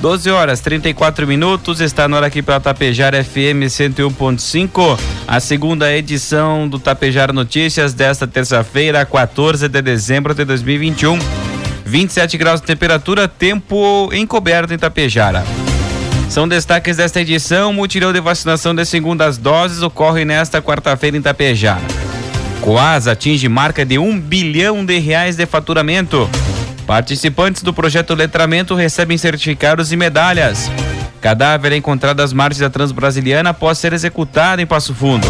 12 horas 34 minutos, está na hora aqui para Tapejar FM 101.5, a segunda edição do Tapejar Notícias desta terça-feira, 14 de dezembro de 2021. 27 graus de temperatura, tempo encoberto em Tapejara. São destaques desta edição: mutirão de vacinação de segundas doses ocorre nesta quarta-feira em Tapejara. Coasa atinge marca de um bilhão de reais de faturamento. Participantes do projeto Letramento recebem certificados e medalhas. Cadáver é encontrado às margens da Transbrasiliana após ser executado em Passo Fundo.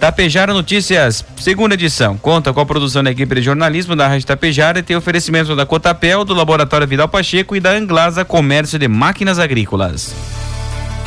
Tapejara Notícias, segunda edição. Conta com a produção da equipe de jornalismo da Rádio Tapejara e tem oferecimento da Cotapel, do Laboratório Vidal Pacheco e da Anglasa Comércio de Máquinas Agrícolas.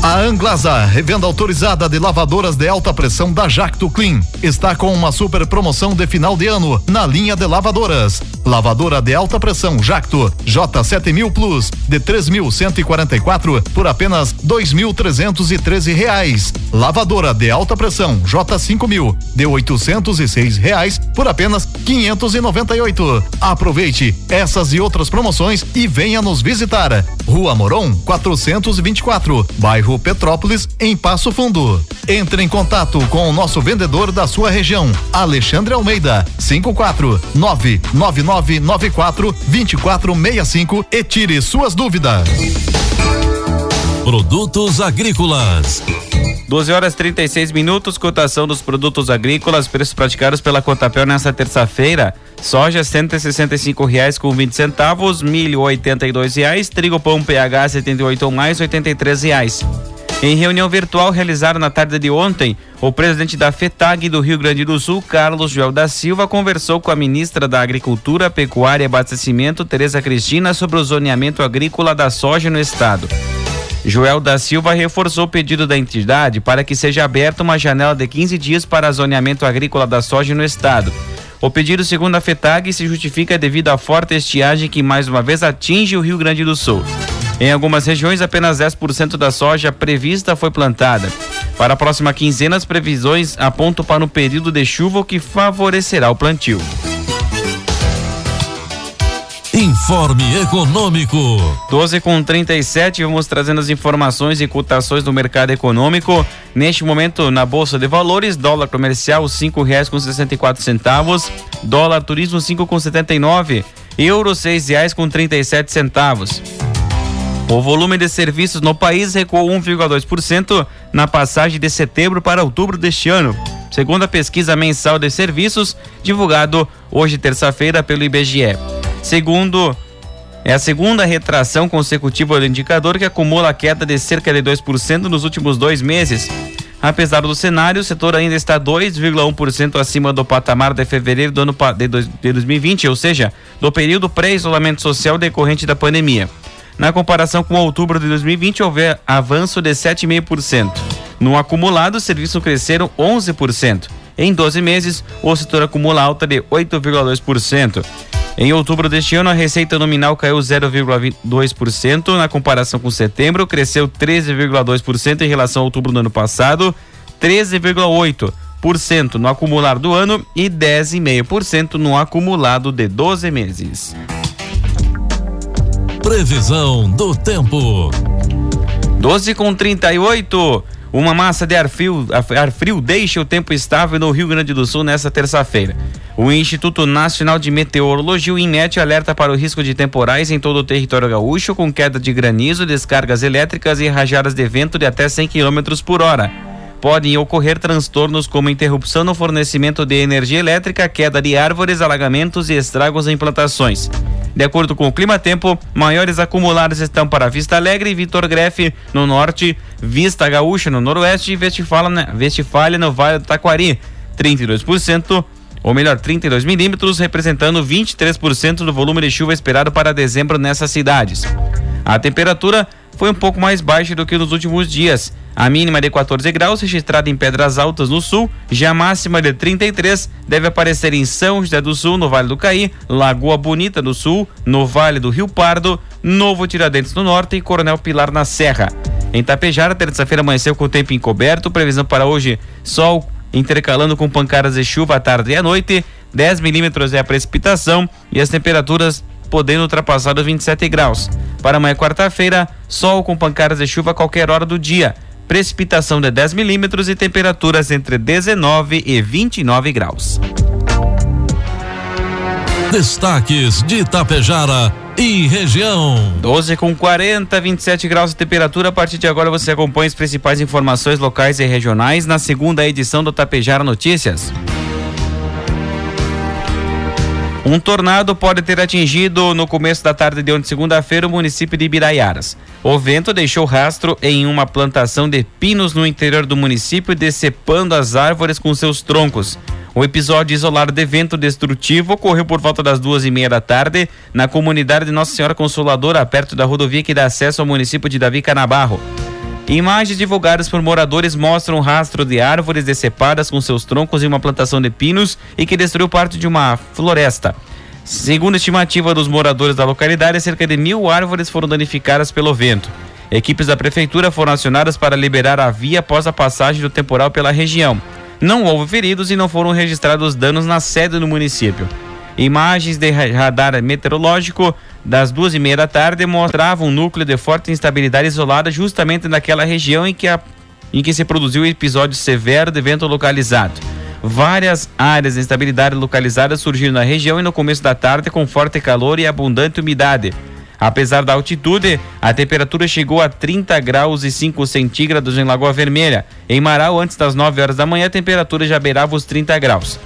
A Anglasa, revenda autorizada de lavadoras de alta pressão da Jacto Clean, está com uma super promoção de final de ano na linha de lavadoras. Lavadora de alta pressão Jacto J7000 Plus de 3.144 por apenas 2.313 reais. Lavadora de alta pressão J5000 de 806 reais por apenas 598. Aproveite essas e outras promoções e venha nos visitar. Rua Moron 424, bairro Petrópolis, em Passo Fundo. Entre em contato com o nosso vendedor da sua região, Alexandre Almeida, 54 99994 2465 e tire suas dúvidas. Produtos agrícolas. 12 horas 36 minutos, cotação dos produtos agrícolas, preços praticados pela Cotapel nesta terça-feira. Soja cento e reais com 20 centavos, milho oitenta e reais, trigo pão PH 78 ou mais 83 reais. Em reunião virtual realizada na tarde de ontem, o presidente da FETAG do Rio Grande do Sul, Carlos Joel da Silva, conversou com a ministra da Agricultura, Pecuária e Abastecimento, Tereza Cristina, sobre o zoneamento agrícola da soja no estado. Joel da Silva reforçou o pedido da entidade para que seja aberta uma janela de 15 dias para zoneamento agrícola da soja no estado. O pedido, segundo a FETAG, se justifica devido à forte estiagem que mais uma vez atinge o Rio Grande do Sul. Em algumas regiões, apenas 10% da soja prevista foi plantada. Para a próxima quinzena, as previsões apontam para um período de chuva que favorecerá o plantio. Informe Econômico. 12 com 37, vamos trazendo as informações e cotações do mercado econômico. Neste momento, na Bolsa de Valores, dólar comercial cinco reais com sessenta e quatro centavos, dólar turismo cinco com setenta e nove, euro seis reais com trinta e sete centavos. O volume de serviços no país recuou 1,2% na passagem de setembro para outubro deste ano, segundo a pesquisa mensal de serviços divulgado hoje terça-feira pelo IBGE. Segundo é a segunda retração consecutiva do indicador que acumula queda de cerca de 2% nos últimos dois meses. Apesar do cenário, o setor ainda está 2,1% acima do patamar de fevereiro do ano de 2020, ou seja, do período pré-isolamento social decorrente da pandemia. Na comparação com outubro de 2020, houve avanço de 7,5%. No acumulado, os serviços cresceram 11%. Em 12 meses, o setor acumula alta de 8,2%. Em outubro deste ano, a receita nominal caiu 0,2% na comparação com setembro, cresceu 13,2% em relação ao outubro do ano passado, 13,8% no acumulado do ano e 10,5% no acumulado de 12 meses. Previsão do tempo. 12 com 38. Uma massa de ar frio, ar frio deixa o tempo estável no Rio Grande do Sul nesta terça-feira. O Instituto Nacional de Meteorologia, o INMET, alerta para o risco de temporais em todo o território gaúcho, com queda de granizo, descargas elétricas e rajadas de vento de até 100 km por hora. Podem ocorrer transtornos como interrupção no fornecimento de energia elétrica, queda de árvores, alagamentos e estragos em plantações. De acordo com o Clima Tempo, maiores acumulados estão para Vista Alegre e Vitor Grefe no norte, Vista Gaúcha no noroeste e Vestifália, Vestifália no Vale do Taquari, 32%, ou melhor, 32 milímetros, representando 23% do volume de chuva esperado para dezembro nessas cidades. A temperatura foi um pouco mais baixa do que nos últimos dias. A mínima de 14 graus, registrada em Pedras Altas, no sul, já a máxima de 33 deve aparecer em São José do Sul, no Vale do Caí, Lagoa Bonita do Sul, no Vale do Rio Pardo, Novo Tiradentes no Norte e Coronel Pilar na Serra. Em Tapejara, terça-feira amanheceu com o tempo encoberto, previsão para hoje, sol intercalando com pancadas de chuva à tarde e à noite, 10 milímetros é a precipitação e as temperaturas podendo ultrapassar os 27 graus. Para amanhã, quarta-feira, sol com pancadas de chuva a qualquer hora do dia. Precipitação de 10 milímetros e temperaturas entre 19 e 29 graus. Destaques de Itapejara e região. 12 com 40, 27 graus de temperatura. A partir de agora você acompanha as principais informações locais e regionais na segunda edição do Tapejara Notícias. Um tornado pode ter atingido no começo da tarde de ontem, segunda-feira, o município de Ibiraiaras. O vento deixou rastro em uma plantação de pinos no interior do município, decepando as árvores com seus troncos. O episódio isolado de vento destrutivo ocorreu por volta das duas e meia da tarde na comunidade de Nossa Senhora Consoladora, perto da rodovia que dá acesso ao município de Davi Canabarro. Imagens divulgadas por moradores mostram um rastro de árvores decepadas com seus troncos em uma plantação de pinos e que destruiu parte de uma floresta. Segundo a estimativa dos moradores da localidade, cerca de mil árvores foram danificadas pelo vento. Equipes da prefeitura foram acionadas para liberar a via após a passagem do temporal pela região. Não houve feridos e não foram registrados danos na sede do município. Imagens de radar meteorológico das duas e meia da tarde mostravam um núcleo de forte instabilidade isolada justamente naquela região em que, a, em que se produziu o episódio severo de vento localizado. Várias áreas de instabilidade localizadas surgiram na região e no começo da tarde com forte calor e abundante umidade. Apesar da altitude, a temperatura chegou a 30 graus e 5 centígrados em Lagoa Vermelha. Em Marau, antes das 9 horas da manhã, a temperatura já beirava os 30 graus.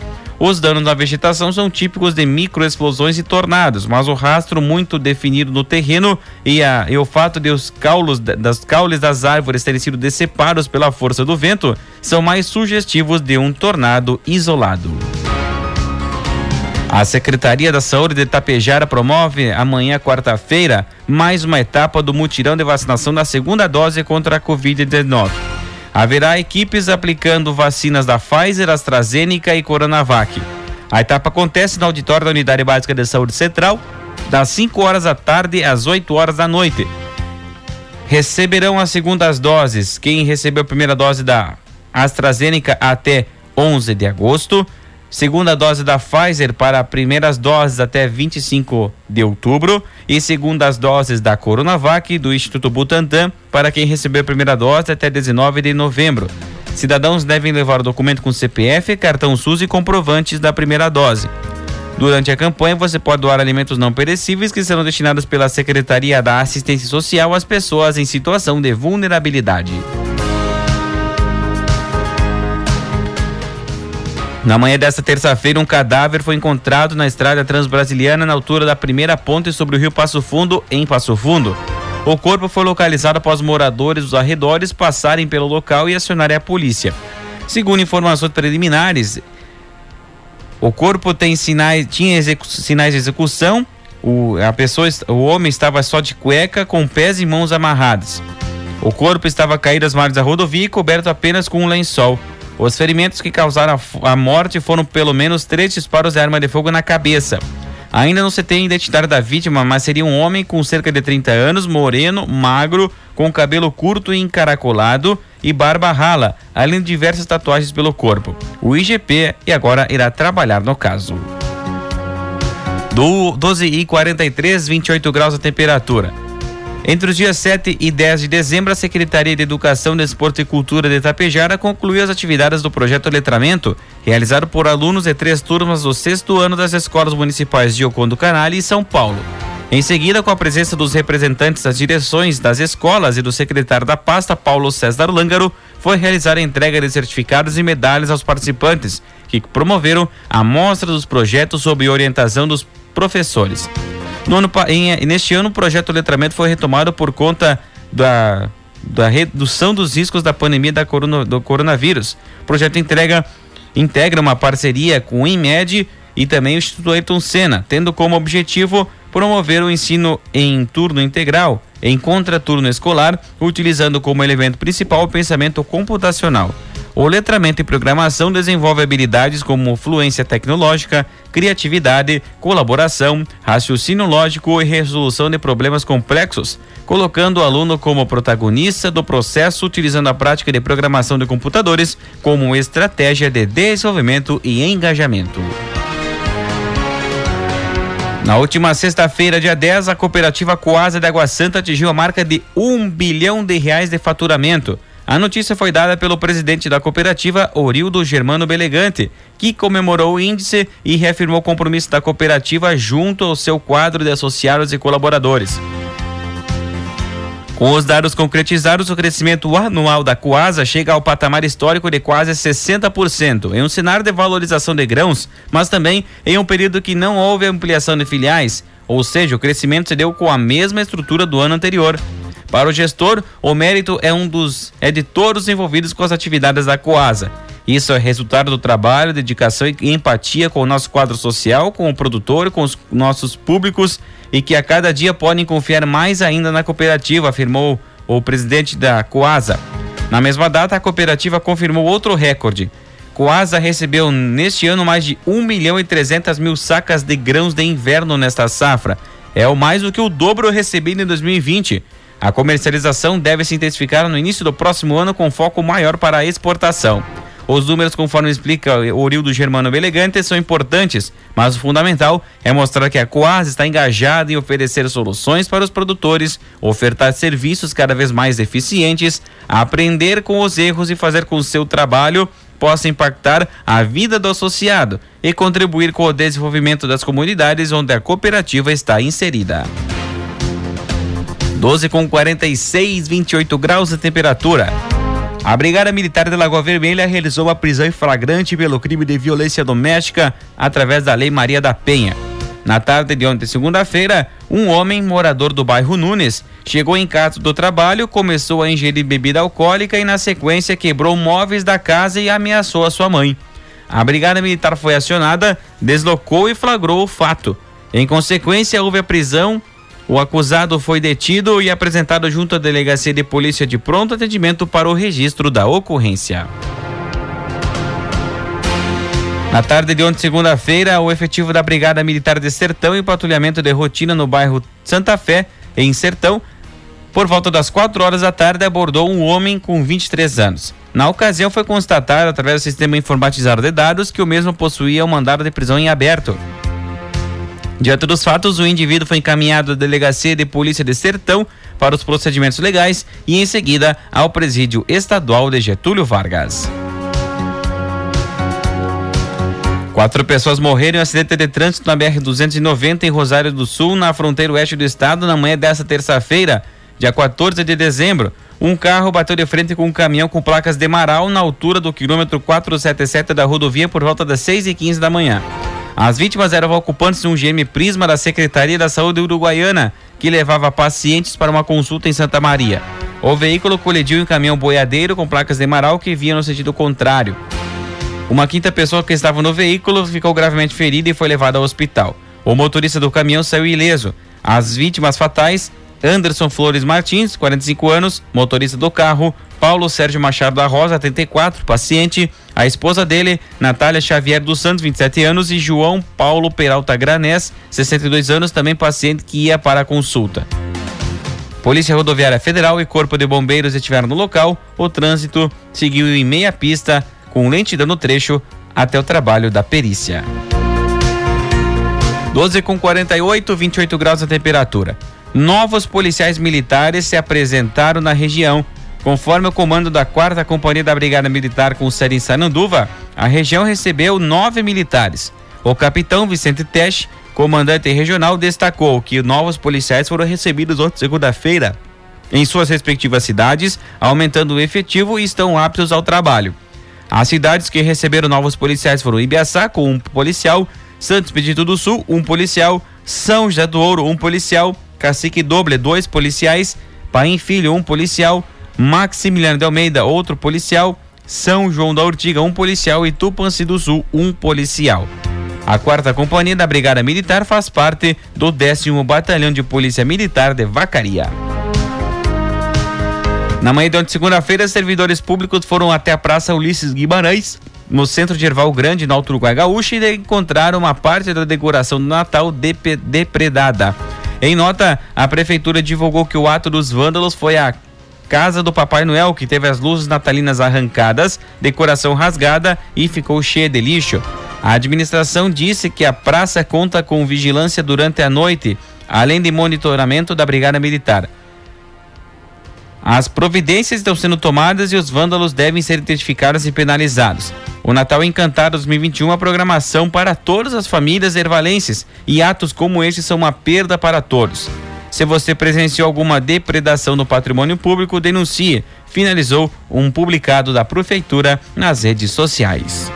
Os danos na vegetação são típicos de microexplosões e tornados, mas o rastro muito definido no terreno e, a, e o fato de os caulos das caules das árvores terem sido decepados pela força do vento são mais sugestivos de um tornado isolado. A Secretaria da Saúde de Itapejara promove amanhã, quarta-feira, mais uma etapa do mutirão de vacinação da segunda dose contra a Covid-19. Haverá equipes aplicando vacinas da Pfizer, AstraZeneca e Coronavac. A etapa acontece no auditório da Unidade Básica de Saúde Central, das 5 horas da tarde às 8 horas da noite. Receberão as segundas doses quem recebeu a primeira dose da AstraZeneca até 11 de agosto segunda dose da Pfizer para primeiras doses até 25 de outubro e segundas doses da Coronavac do Instituto Butantan para quem recebeu a primeira dose até 19 de novembro. Cidadãos devem levar o documento com CPF, cartão SUS e comprovantes da primeira dose. Durante a campanha, você pode doar alimentos não perecíveis que serão destinados pela Secretaria da Assistência Social às pessoas em situação de vulnerabilidade. Na manhã desta terça-feira, um cadáver foi encontrado na estrada transbrasiliana na altura da primeira ponte sobre o rio Passo Fundo, em Passo Fundo. O corpo foi localizado após moradores dos arredores passarem pelo local e acionarem a polícia. Segundo informações preliminares, o corpo tem sinais, tinha sinais de execução. O, a pessoa, o homem estava só de cueca, com pés e mãos amarrados. O corpo estava caído às margens da rodovia e coberto apenas com um lençol. Os ferimentos que causaram a morte foram pelo menos três disparos de arma de fogo na cabeça. Ainda não se tem a identidade da vítima, mas seria um homem com cerca de 30 anos, moreno, magro, com cabelo curto e encaracolado e barba rala, além de diversas tatuagens pelo corpo. O IGP e agora irá trabalhar no caso. Do 12 e 43, 28 graus a temperatura. Entre os dias 7 e 10 de dezembro, a Secretaria de Educação, Desporto e Cultura de Itapejara concluiu as atividades do projeto Letramento, realizado por alunos de três turmas do sexto ano das escolas municipais de Ocondo Canale e São Paulo. Em seguida, com a presença dos representantes das direções das escolas e do secretário da pasta, Paulo César Lângaro, foi realizar a entrega de certificados e medalhas aos participantes, que promoveram a mostra dos projetos sob orientação dos professores. No ano, em, neste ano, o projeto Letramento foi retomado por conta da, da redução dos riscos da pandemia da corona, do coronavírus. O projeto entrega, integra uma parceria com o IMED e também o Instituto Ayrton Senna, tendo como objetivo promover o ensino em turno integral, em contraturno escolar, utilizando como elemento principal o pensamento computacional. O letramento e programação desenvolve habilidades como fluência tecnológica, criatividade, colaboração, raciocínio lógico e resolução de problemas complexos, colocando o aluno como protagonista do processo utilizando a prática de programação de computadores como estratégia de desenvolvimento e engajamento. Na última sexta-feira, dia 10, a cooperativa Coasa de Água Santa atingiu a marca de um bilhão de reais de faturamento. A notícia foi dada pelo presidente da cooperativa, Orildo Germano Belegante, que comemorou o índice e reafirmou o compromisso da cooperativa junto ao seu quadro de associados e colaboradores. Com os dados concretizados, o crescimento anual da Coasa chega ao patamar histórico de quase 60%, em um cenário de valorização de grãos, mas também em um período que não houve ampliação de filiais, ou seja, o crescimento se deu com a mesma estrutura do ano anterior. Para o gestor, o mérito é um dos é de todos envolvidos com as atividades da Coasa. Isso é resultado do trabalho, dedicação e empatia com o nosso quadro social, com o produtor, com os nossos públicos e que a cada dia podem confiar mais ainda na cooperativa, afirmou o presidente da Coasa. Na mesma data, a cooperativa confirmou outro recorde. Coasa recebeu neste ano mais de 1 milhão e 300 mil sacas de grãos de inverno nesta safra. É o mais do que o dobro recebido em 2020. A comercialização deve se intensificar no início do próximo ano com foco maior para a exportação. Os números, conforme explica o Orildo Germano Elegante, são importantes, mas o fundamental é mostrar que a Coas está engajada em oferecer soluções para os produtores, ofertar serviços cada vez mais eficientes, aprender com os erros e fazer com que o seu trabalho possa impactar a vida do associado e contribuir com o desenvolvimento das comunidades onde a cooperativa está inserida. 12 com 46, 28 graus de temperatura. A Brigada Militar de Lagoa Vermelha realizou a prisão em flagrante pelo crime de violência doméstica através da Lei Maria da Penha. Na tarde de ontem, segunda-feira, um homem morador do bairro Nunes chegou em casa do trabalho, começou a ingerir bebida alcoólica e, na sequência, quebrou móveis da casa e ameaçou a sua mãe. A Brigada Militar foi acionada, deslocou e flagrou o fato. Em consequência, houve a prisão o acusado foi detido e apresentado junto à delegacia de polícia de pronto atendimento para o registro da ocorrência. Na tarde de ontem, segunda-feira, o efetivo da Brigada Militar de Sertão em patrulhamento de rotina no bairro Santa Fé, em Sertão, por volta das 4 horas da tarde, abordou um homem com 23 anos. Na ocasião, foi constatado, através do sistema informatizado de dados, que o mesmo possuía um mandado de prisão em aberto. Diante dos fatos, o indivíduo foi encaminhado à delegacia de polícia de Sertão para os procedimentos legais e em seguida ao presídio estadual de Getúlio Vargas. Quatro pessoas morreram em acidente de trânsito na BR-290 em Rosário do Sul, na fronteira oeste do estado, na manhã desta terça-feira, dia 14 de dezembro. Um carro bateu de frente com um caminhão com placas de Marau na altura do quilômetro 477 da rodovia por volta das 6 e 15 da manhã. As vítimas eram ocupantes de um GM Prisma da Secretaria da Saúde Uruguaiana, que levava pacientes para uma consulta em Santa Maria. O veículo colidiu em um caminhão boiadeiro com placas de Marau que vinha no sentido contrário. Uma quinta pessoa que estava no veículo ficou gravemente ferida e foi levada ao hospital. O motorista do caminhão saiu ileso. As vítimas fatais Anderson Flores Martins, 45 anos, motorista do carro, Paulo Sérgio Machado da Rosa, 34, paciente, a esposa dele, Natália Xavier dos Santos, 27 anos, e João Paulo Peralta Granés, 62 anos, também paciente que ia para a consulta. Polícia Rodoviária Federal e Corpo de Bombeiros estiveram no local. O trânsito seguiu em meia pista, com lentidão no trecho, até o trabalho da perícia. 12 com 48, 28 graus a temperatura. Novos policiais militares se apresentaram na região. Conforme o comando da 4 Companhia da Brigada Militar com sede em Sananduva, a região recebeu nove militares. O capitão Vicente Tesch, comandante regional, destacou que novos policiais foram recebidos ontem, segunda-feira, em suas respectivas cidades, aumentando o efetivo e estão aptos ao trabalho. As cidades que receberam novos policiais foram Ibiaçá, com um policial, Santos Pedito do Sul, um policial, São José do Ouro, um policial, Cacique Doble, dois policiais, Paim Filho, um policial, Maximiliano de Almeida, outro policial, São João da Ortiga, um policial e Tupanci do Sul, um policial. A quarta companhia da Brigada Militar faz parte do décimo Batalhão de Polícia Militar de Vacaria. Na manhã de ontem, segunda-feira, servidores públicos foram até a Praça Ulisses Guimarães, no centro de Erval Grande, no Alto Uruguai Gaúcho, e encontraram uma parte da decoração do Natal depredada. Em nota, a prefeitura divulgou que o ato dos vândalos foi a casa do Papai Noel, que teve as luzes natalinas arrancadas, decoração rasgada e ficou cheia de lixo. A administração disse que a praça conta com vigilância durante a noite, além de monitoramento da Brigada Militar. As providências estão sendo tomadas e os vândalos devem ser identificados e penalizados. O Natal Encantado 2021 é programação para todas as famílias ervalenses e atos como este são uma perda para todos. Se você presenciou alguma depredação no patrimônio público, denuncie. Finalizou um publicado da Prefeitura nas redes sociais.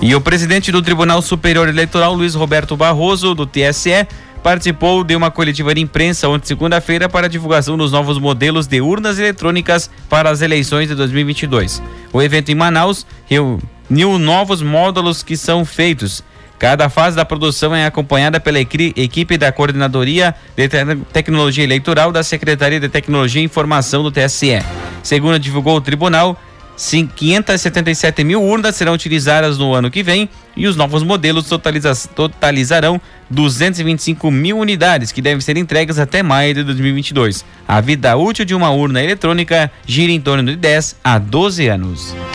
E o presidente do Tribunal Superior Eleitoral, Luiz Roberto Barroso, do TSE, participou de uma coletiva de imprensa ontem, segunda-feira, para a divulgação dos novos modelos de urnas eletrônicas para as eleições de 2022. O evento em Manaus reuniu novos módulos que são feitos. Cada fase da produção é acompanhada pela equipe da Coordenadoria de Tecnologia Eleitoral da Secretaria de Tecnologia e Informação do TSE. Segundo divulgou o tribunal, 577 mil urnas serão utilizadas no ano que vem e os novos modelos totaliza totalizarão 225 mil unidades que devem ser entregues até maio de 2022. A vida útil de uma urna eletrônica gira em torno de 10 a 12 anos.